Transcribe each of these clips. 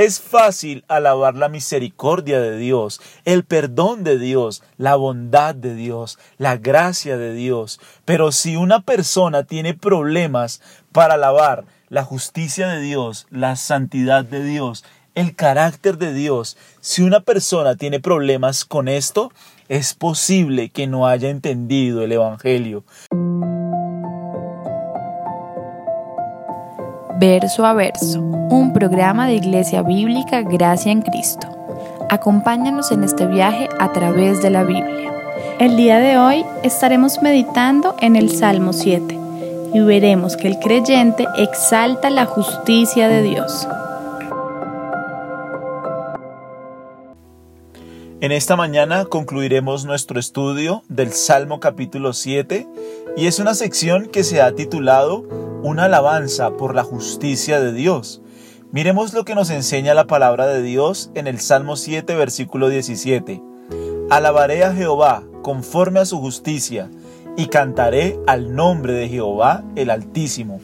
Es fácil alabar la misericordia de Dios, el perdón de Dios, la bondad de Dios, la gracia de Dios. Pero si una persona tiene problemas para alabar la justicia de Dios, la santidad de Dios, el carácter de Dios, si una persona tiene problemas con esto, es posible que no haya entendido el Evangelio. Verso a Verso, un programa de Iglesia Bíblica Gracia en Cristo. Acompáñanos en este viaje a través de la Biblia. El día de hoy estaremos meditando en el Salmo 7 y veremos que el creyente exalta la justicia de Dios. En esta mañana concluiremos nuestro estudio del Salmo capítulo 7 y es una sección que se ha titulado una alabanza por la justicia de Dios. Miremos lo que nos enseña la palabra de Dios en el Salmo 7, versículo 17. Alabaré a Jehová conforme a su justicia y cantaré al nombre de Jehová el Altísimo.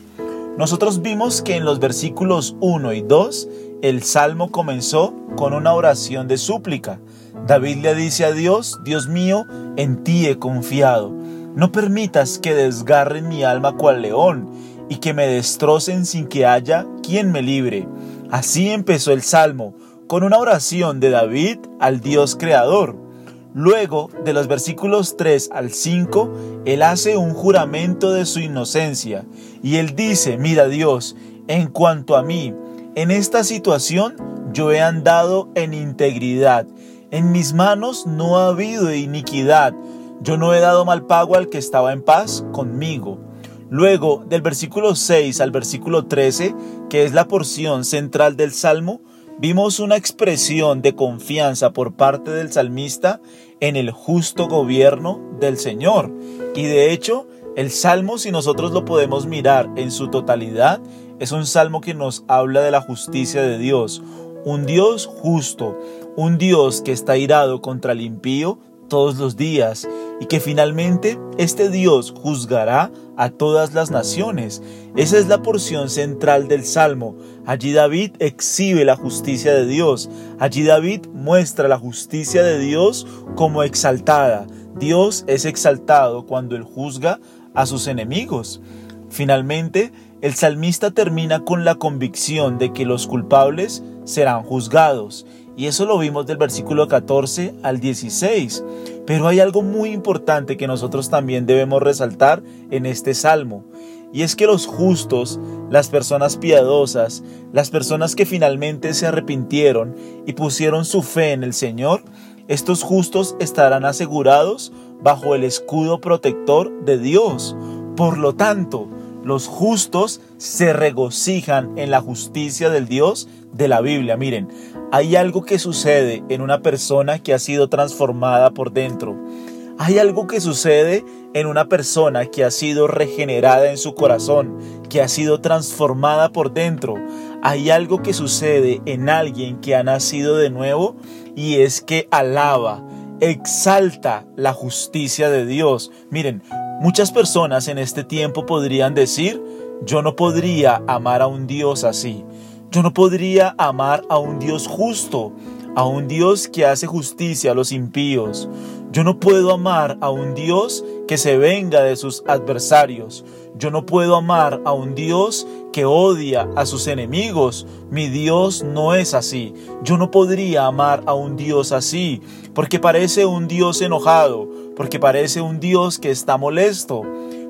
Nosotros vimos que en los versículos 1 y 2 el salmo comenzó con una oración de súplica. David le dice a Dios, Dios mío, en ti he confiado. No permitas que desgarren mi alma cual león y que me destrocen sin que haya quien me libre. Así empezó el Salmo, con una oración de David al Dios Creador. Luego, de los versículos 3 al 5, él hace un juramento de su inocencia y él dice, mira Dios, en cuanto a mí, en esta situación yo he andado en integridad, en mis manos no ha habido iniquidad, yo no he dado mal pago al que estaba en paz conmigo. Luego, del versículo 6 al versículo 13, que es la porción central del Salmo, vimos una expresión de confianza por parte del salmista en el justo gobierno del Señor. Y de hecho, el Salmo, si nosotros lo podemos mirar en su totalidad, es un salmo que nos habla de la justicia de Dios, un Dios justo, un Dios que está irado contra el impío todos los días y que finalmente este Dios juzgará a todas las naciones. Esa es la porción central del Salmo. Allí David exhibe la justicia de Dios. Allí David muestra la justicia de Dios como exaltada. Dios es exaltado cuando él juzga a sus enemigos. Finalmente, el salmista termina con la convicción de que los culpables serán juzgados y eso lo vimos del versículo 14 al 16. Pero hay algo muy importante que nosotros también debemos resaltar en este salmo. Y es que los justos, las personas piadosas, las personas que finalmente se arrepintieron y pusieron su fe en el Señor, estos justos estarán asegurados bajo el escudo protector de Dios. Por lo tanto, los justos se regocijan en la justicia del Dios de la Biblia. Miren, hay algo que sucede en una persona que ha sido transformada por dentro. Hay algo que sucede en una persona que ha sido regenerada en su corazón, que ha sido transformada por dentro. Hay algo que sucede en alguien que ha nacido de nuevo y es que alaba, exalta la justicia de Dios. Miren, muchas personas en este tiempo podrían decir, yo no podría amar a un Dios así. Yo no podría amar a un Dios justo, a un Dios que hace justicia a los impíos. Yo no puedo amar a un Dios que se venga de sus adversarios. Yo no puedo amar a un Dios que odia a sus enemigos. Mi Dios no es así. Yo no podría amar a un Dios así, porque parece un Dios enojado, porque parece un Dios que está molesto.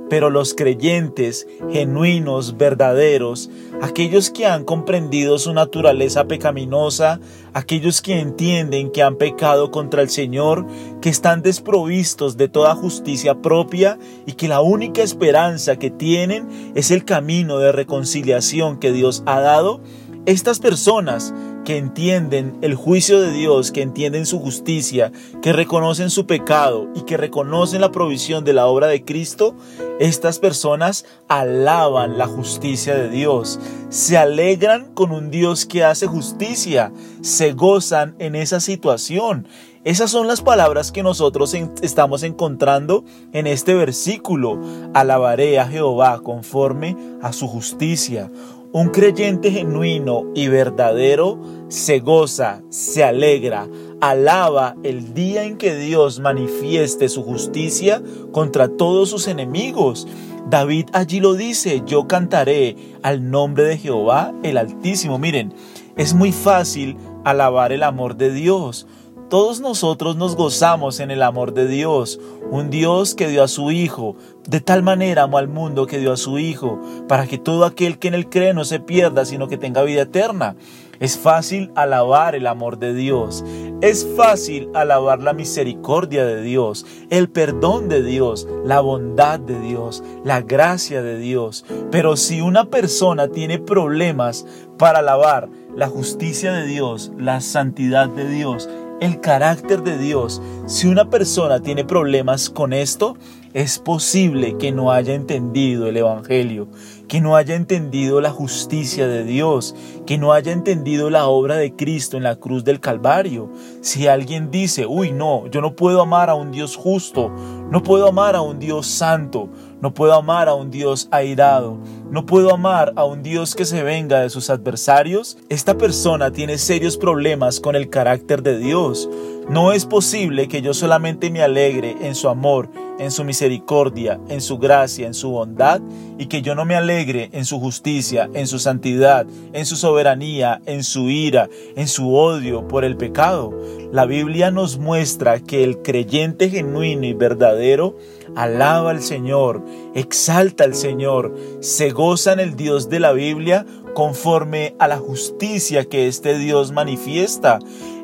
Pero los creyentes genuinos, verdaderos, aquellos que han comprendido su naturaleza pecaminosa, aquellos que entienden que han pecado contra el Señor, que están desprovistos de toda justicia propia y que la única esperanza que tienen es el camino de reconciliación que Dios ha dado, estas personas que entienden el juicio de Dios, que entienden su justicia, que reconocen su pecado y que reconocen la provisión de la obra de Cristo, estas personas alaban la justicia de Dios, se alegran con un Dios que hace justicia, se gozan en esa situación. Esas son las palabras que nosotros estamos encontrando en este versículo. Alabaré a Jehová conforme a su justicia Un creyente genuino y verdadero se goza, se alegra, alaba el día en que Dios manifieste su justicia contra todos sus enemigos. David allí lo dice, yo cantaré al nombre de Jehová el Altísimo. Miren, es muy fácil alabar el amor de Dios. Todos nosotros nos gozamos en el amor de Dios, un Dios que dio a su Hijo, de tal manera amó al mundo que dio a su Hijo, para que todo aquel que en él cree no se pierda, sino que tenga vida eterna. Es fácil alabar el amor de Dios, es fácil alabar la misericordia de Dios, el perdón de Dios, la bondad de Dios, la gracia de Dios. Pero si una persona tiene problemas para alabar la justicia de Dios, la santidad de Dios, el carácter de Dios, si una persona tiene problemas con esto, es posible que no haya entendido el Evangelio, que no haya entendido la justicia de Dios, que no haya entendido la obra de Cristo en la cruz del Calvario. Si alguien dice, uy, no, yo no puedo amar a un Dios justo, no puedo amar a un Dios santo, no puedo amar a un Dios airado, no puedo amar a un Dios que se venga de sus adversarios, esta persona tiene serios problemas con el carácter de Dios. No es posible que yo solamente me alegre en su amor, en su misericordia, en su gracia, en su bondad, y que yo no me alegre en su justicia, en su santidad, en su soberanía, en su ira, en su odio por el pecado. La Biblia nos muestra que el creyente genuino y verdadero alaba al Señor, exalta al Señor, se goza en el Dios de la Biblia conforme a la justicia que este Dios manifiesta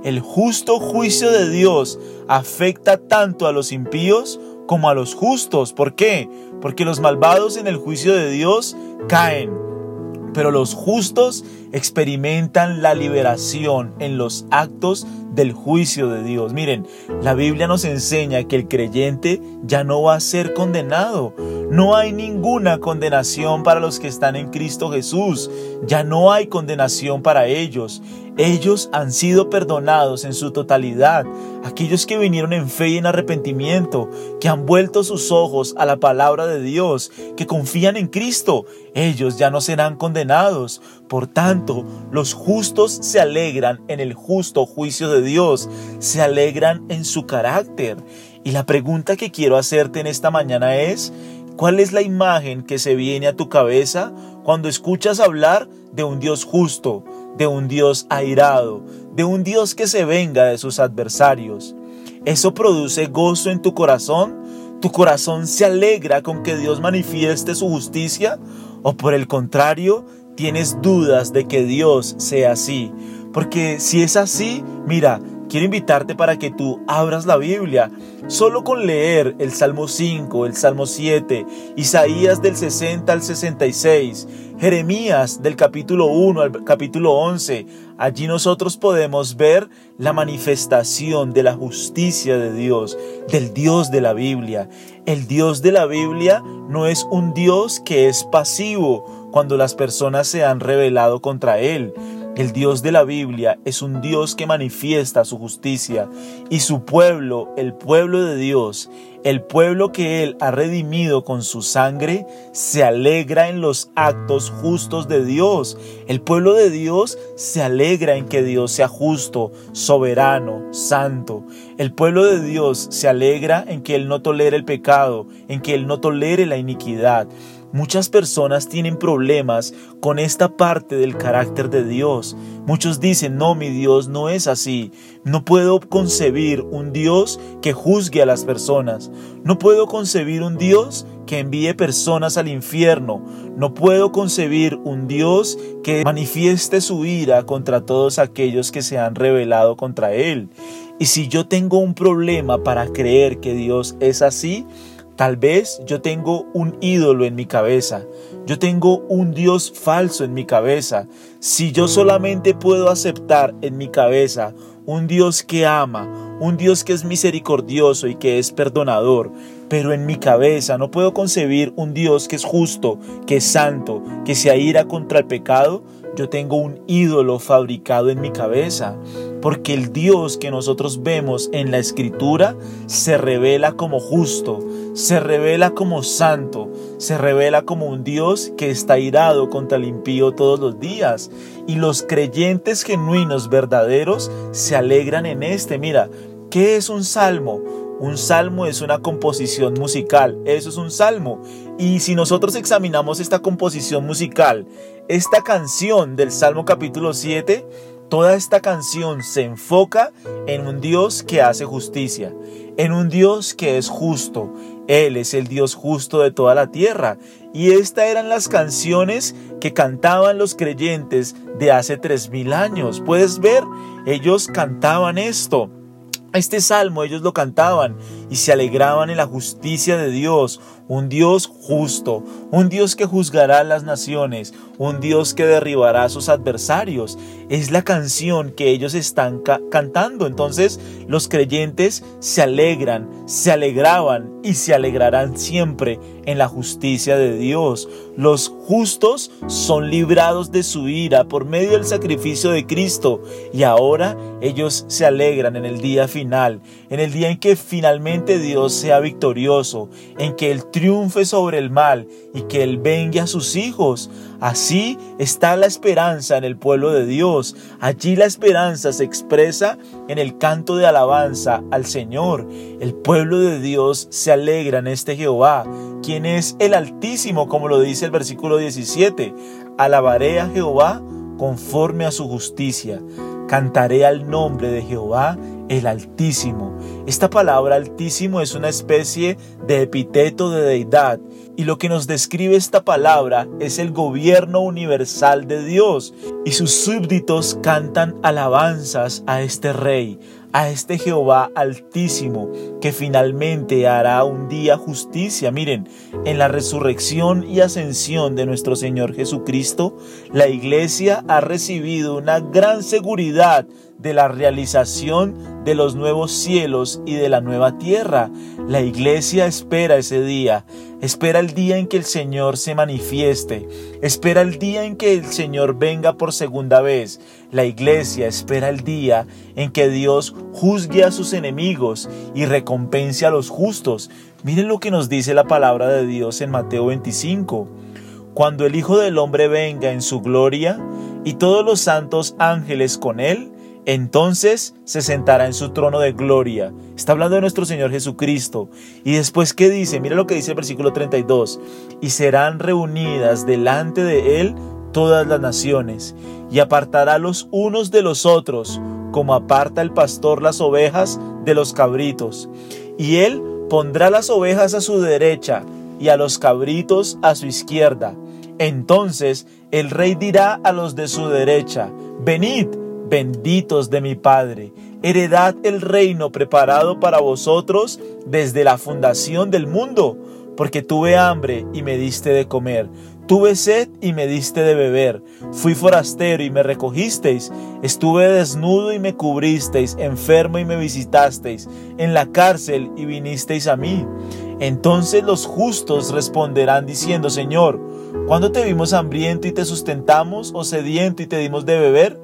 el justo juicio de Dios afecta tanto a los impíos como a los justos. ¿Por qué? Porque los malvados en el juicio de Dios caen, pero los justos experimentan la liberación en los actos del juicio de Dios. Miren, la Biblia nos enseña que el creyente ya no va a ser condenado. No hay ninguna condenación para los que están en Cristo Jesús. Ya no hay condenación para ellos. Ellos han sido perdonados en su totalidad. Aquellos que vinieron en fe y en arrepentimiento, que han vuelto sus ojos a la palabra de Dios, que confían en Cristo, ellos ya no serán condenados. Por tanto, los justos se alegran en el justo juicio de Dios, se alegran en su carácter. Y la pregunta que quiero hacerte en esta mañana es, ¿cuál es la imagen que se viene a tu cabeza cuando escuchas hablar de un Dios justo? de un Dios airado, de un Dios que se venga de sus adversarios. ¿Eso produce gozo en tu corazón? ¿Tu corazón se alegra con que Dios manifieste su justicia? ¿O por el contrario, tienes dudas de que Dios sea así? Porque si es así, mira, quiero invitarte para que tú abras la Biblia. Solo con leer el Salmo 5, el Salmo 7, Isaías del 60 al 66, Jeremías del capítulo 1 al capítulo 11, allí nosotros podemos ver la manifestación de la justicia de Dios, del Dios de la Biblia. El Dios de la Biblia no es un Dios que es pasivo cuando las personas se han rebelado contra Él. El Dios de la Biblia es un Dios que manifiesta su justicia y su pueblo, el pueblo de Dios, el pueblo que Él ha redimido con su sangre, se alegra en los actos justos de Dios. El pueblo de Dios se alegra en que Dios sea justo, soberano, santo. El pueblo de Dios se alegra en que Él no tolere el pecado, en que Él no tolere la iniquidad. Muchas personas tienen problemas con esta parte del carácter de Dios. Muchos dicen, no, mi Dios no es así. No puedo concebir un Dios que juzgue a las personas. No puedo concebir un Dios que envíe personas al infierno. No puedo concebir un Dios que manifieste su ira contra todos aquellos que se han rebelado contra Él. Y si yo tengo un problema para creer que Dios es así, Tal vez yo tengo un ídolo en mi cabeza, yo tengo un Dios falso en mi cabeza. Si yo solamente puedo aceptar en mi cabeza un Dios que ama, un Dios que es misericordioso y que es perdonador, pero en mi cabeza no puedo concebir un Dios que es justo, que es santo, que se aira contra el pecado, yo tengo un ídolo fabricado en mi cabeza. Porque el Dios que nosotros vemos en la escritura se revela como justo, se revela como santo, se revela como un Dios que está irado contra el impío todos los días. Y los creyentes genuinos, verdaderos, se alegran en este. Mira, ¿qué es un salmo? Un salmo es una composición musical, eso es un salmo. Y si nosotros examinamos esta composición musical, esta canción del Salmo capítulo 7, toda esta canción se enfoca en un Dios que hace justicia, en un Dios que es justo. Él es el Dios justo de toda la tierra. Y estas eran las canciones que cantaban los creyentes de hace tres mil años. Puedes ver, ellos cantaban esto. Este salmo ellos lo cantaban y se alegraban en la justicia de Dios, un Dios justo, un Dios que juzgará a las naciones, un Dios que derribará a sus adversarios. Es la canción que ellos están cantando. Entonces los creyentes se alegran, se alegraban y se alegrarán siempre en la justicia de Dios. Los justos son librados de su ira por medio del sacrificio de Cristo y ahora ellos se alegran en el día final, en el día en que finalmente Dios sea victorioso, en que Él triunfe sobre el mal y que Él vengue a sus hijos. Así está la esperanza en el pueblo de Dios. Allí la esperanza se expresa en el canto de alabanza al Señor. El pueblo de Dios se alegra en este Jehová, quien es el Altísimo, como lo dice el versículo 17. Alabaré a Jehová conforme a su justicia. Cantaré al nombre de Jehová el Altísimo. Esta palabra Altísimo es una especie de epíteto de deidad y lo que nos describe esta palabra es el gobierno universal de Dios y sus súbditos cantan alabanzas a este rey, a este Jehová altísimo, que finalmente hará un día justicia. Miren, en la resurrección y ascensión de nuestro Señor Jesucristo, la iglesia ha recibido una gran seguridad de la realización de los nuevos cielos y de la nueva tierra. La iglesia espera ese día, espera el día en que el Señor se manifieste, espera el día en que el Señor venga por segunda vez. La iglesia espera el día en que Dios juzgue a sus enemigos y recompense a los justos. Miren lo que nos dice la palabra de Dios en Mateo 25. Cuando el Hijo del Hombre venga en su gloria y todos los santos ángeles con él, entonces se sentará en su trono de gloria. Está hablando de nuestro Señor Jesucristo. Y después, ¿qué dice? Mira lo que dice el versículo 32. Y serán reunidas delante de Él todas las naciones, y apartará los unos de los otros, como aparta el pastor las ovejas de los cabritos. Y Él pondrá las ovejas a su derecha y a los cabritos a su izquierda. Entonces el rey dirá a los de su derecha, venid, benditos de mi Padre, heredad el reino preparado para vosotros desde la fundación del mundo, porque tuve hambre y me diste de comer, tuve sed y me diste de beber, fui forastero y me recogisteis, estuve desnudo y me cubristeis, enfermo y me visitasteis, en la cárcel y vinisteis a mí. Entonces los justos responderán diciendo, Señor, ¿cuándo te vimos hambriento y te sustentamos, o sediento y te dimos de beber?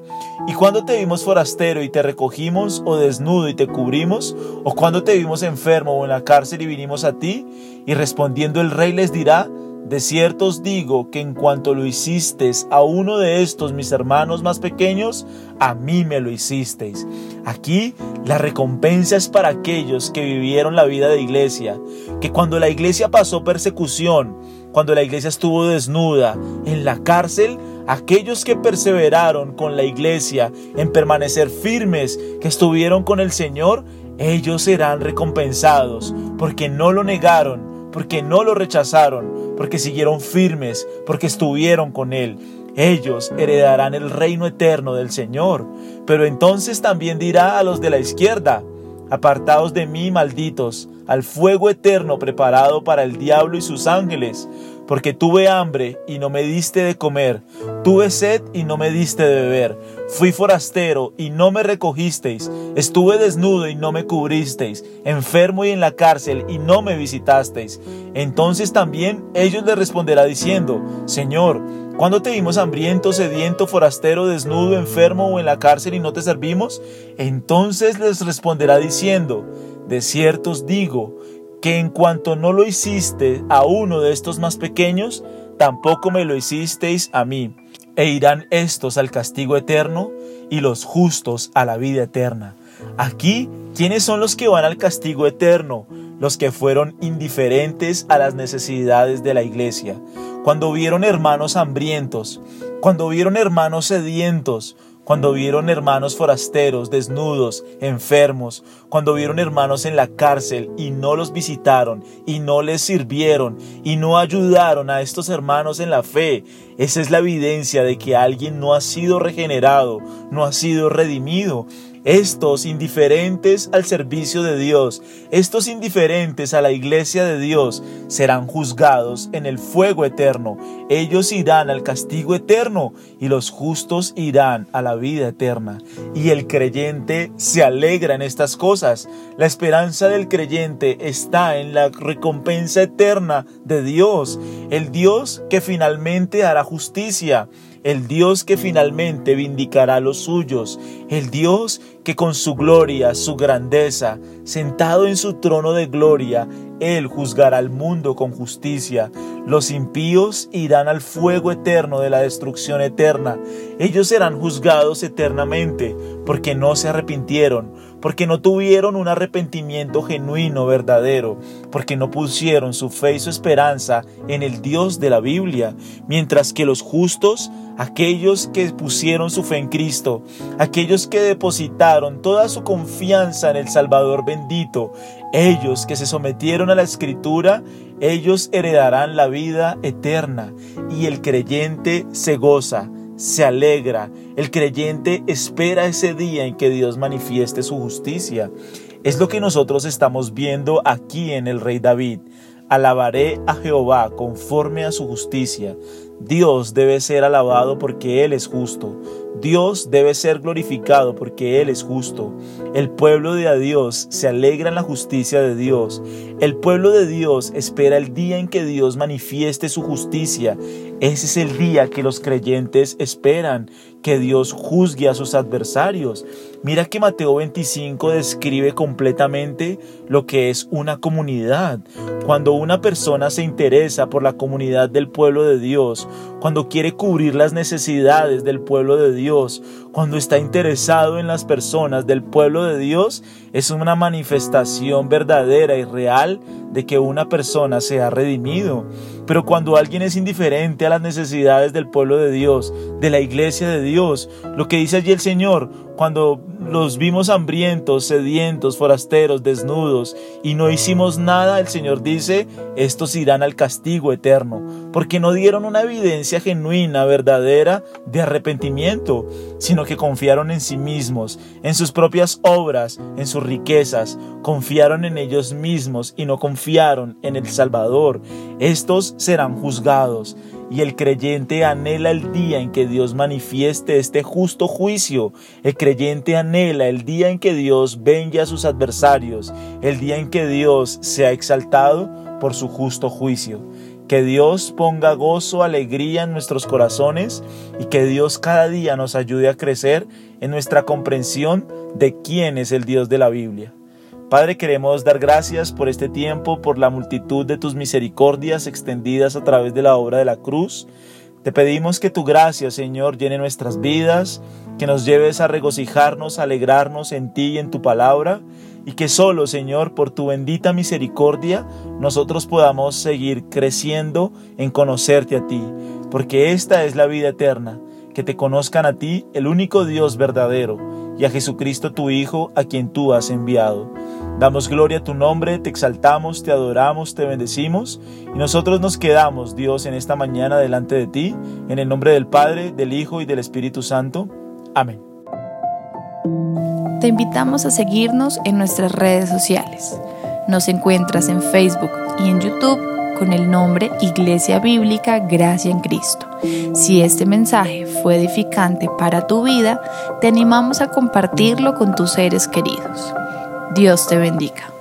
¿Y cuándo te vimos forastero y te recogimos, o desnudo y te cubrimos? ¿O cuándo te vimos enfermo o en la cárcel y vinimos a ti? Y respondiendo el rey les dirá, de cierto os digo que en cuanto lo hicisteis a uno de estos mis hermanos más pequeños, a mí me lo hicisteis. Aquí la recompensa es para aquellos que vivieron la vida de iglesia, que cuando la iglesia pasó persecución, cuando la iglesia estuvo desnuda en la cárcel, aquellos que perseveraron con la iglesia en permanecer firmes, que estuvieron con el Señor, ellos serán recompensados, porque no lo negaron, porque no lo rechazaron, porque siguieron firmes, porque estuvieron con Él. Ellos heredarán el reino eterno del Señor. Pero entonces también dirá a los de la izquierda, apartados de mí, malditos, al fuego eterno preparado para el diablo y sus ángeles, porque tuve hambre y no me diste de comer, tuve sed y no me diste de beber, fui forastero y no me recogisteis, estuve desnudo y no me cubristeis, enfermo y en la cárcel y no me visitasteis. Entonces también ellos le responderá diciendo, Señor, ¿Cuándo te vimos hambriento, sediento, forastero, desnudo, enfermo o en la cárcel y no te servimos? Entonces les responderá diciendo, de cierto os digo, que en cuanto no lo hiciste a uno de estos más pequeños, tampoco me lo hicisteis a mí. E irán estos al castigo eterno y los justos a la vida eterna. Aquí, ¿quiénes son los que van al castigo eterno? Los que fueron indiferentes a las necesidades de la iglesia. Cuando vieron hermanos hambrientos, cuando vieron hermanos sedientos, cuando vieron hermanos forasteros, desnudos, enfermos, cuando vieron hermanos en la cárcel y no los visitaron y no les sirvieron y no ayudaron a estos hermanos en la fe, esa es la evidencia de que alguien no ha sido regenerado, no ha sido redimido. Estos indiferentes al servicio de Dios, estos indiferentes a la iglesia de Dios, serán juzgados en el fuego eterno. Ellos irán al castigo eterno y los justos irán a la vida eterna. Y el creyente se alegra en estas cosas. La esperanza del creyente está en la recompensa eterna de Dios, el Dios que finalmente hará justicia el Dios que finalmente vindicará a los suyos, el Dios que con su gloria, su grandeza, sentado en su trono de gloria, Él juzgará al mundo con justicia. Los impíos irán al fuego eterno de la destrucción eterna. Ellos serán juzgados eternamente porque no se arrepintieron, porque no tuvieron un arrepentimiento genuino, verdadero, porque no pusieron su fe y su esperanza en el Dios de la Biblia, mientras que los justos, aquellos que pusieron su fe en Cristo, aquellos que depositaron toda su confianza en el Salvador bendito, ellos que se sometieron a la Escritura, ellos heredarán la vida eterna y el creyente se goza se alegra, el creyente espera ese día en que Dios manifieste su justicia. Es lo que nosotros estamos viendo aquí en el rey David. Alabaré a Jehová conforme a su justicia. Dios debe ser alabado porque Él es justo. Dios debe ser glorificado porque Él es justo. El pueblo de Dios se alegra en la justicia de Dios. El pueblo de Dios espera el día en que Dios manifieste su justicia. Ese es el día que los creyentes esperan, que Dios juzgue a sus adversarios. Mira que Mateo 25 describe completamente lo que es una comunidad. Cuando una persona se interesa por la comunidad del pueblo de Dios, cuando quiere cubrir las necesidades del pueblo de Dios, Dios cuando está interesado en las personas del pueblo de Dios, es una manifestación verdadera y real de que una persona se ha redimido. Pero cuando alguien es indiferente a las necesidades del pueblo de Dios, de la iglesia de Dios, lo que dice allí el Señor, cuando los vimos hambrientos, sedientos, forasteros, desnudos, y no hicimos nada, el Señor dice, estos irán al castigo eterno, porque no dieron una evidencia genuina, verdadera, de arrepentimiento, que confiaron en sí mismos, en sus propias obras, en sus riquezas, confiaron en ellos mismos y no confiaron en el Salvador. Estos serán juzgados y el creyente anhela el día en que Dios manifieste este justo juicio. El creyente anhela el día en que Dios venga a sus adversarios, el día en que Dios sea exaltado por su justo juicio. Que Dios ponga gozo, alegría en nuestros corazones y que Dios cada día nos ayude a crecer en nuestra comprensión de quién es el Dios de la Biblia. Padre, queremos dar gracias por este tiempo, por la multitud de tus misericordias extendidas a través de la obra de la cruz. Te pedimos que tu gracia, Señor, llene nuestras vidas, que nos lleves a regocijarnos, a alegrarnos en ti y en tu palabra, y que solo, Señor, por tu bendita misericordia, nosotros podamos seguir creciendo en conocerte a ti, porque esta es la vida eterna, que te conozcan a ti, el único Dios verdadero, y a Jesucristo tu Hijo, a quien tú has enviado. Damos gloria a tu nombre, te exaltamos, te adoramos, te bendecimos y nosotros nos quedamos, Dios, en esta mañana delante de ti, en el nombre del Padre, del Hijo y del Espíritu Santo. Amén. Te invitamos a seguirnos en nuestras redes sociales. Nos encuentras en Facebook y en YouTube con el nombre Iglesia Bíblica Gracia en Cristo. Si este mensaje fue edificante para tu vida, te animamos a compartirlo con tus seres queridos. Dios te bendiga.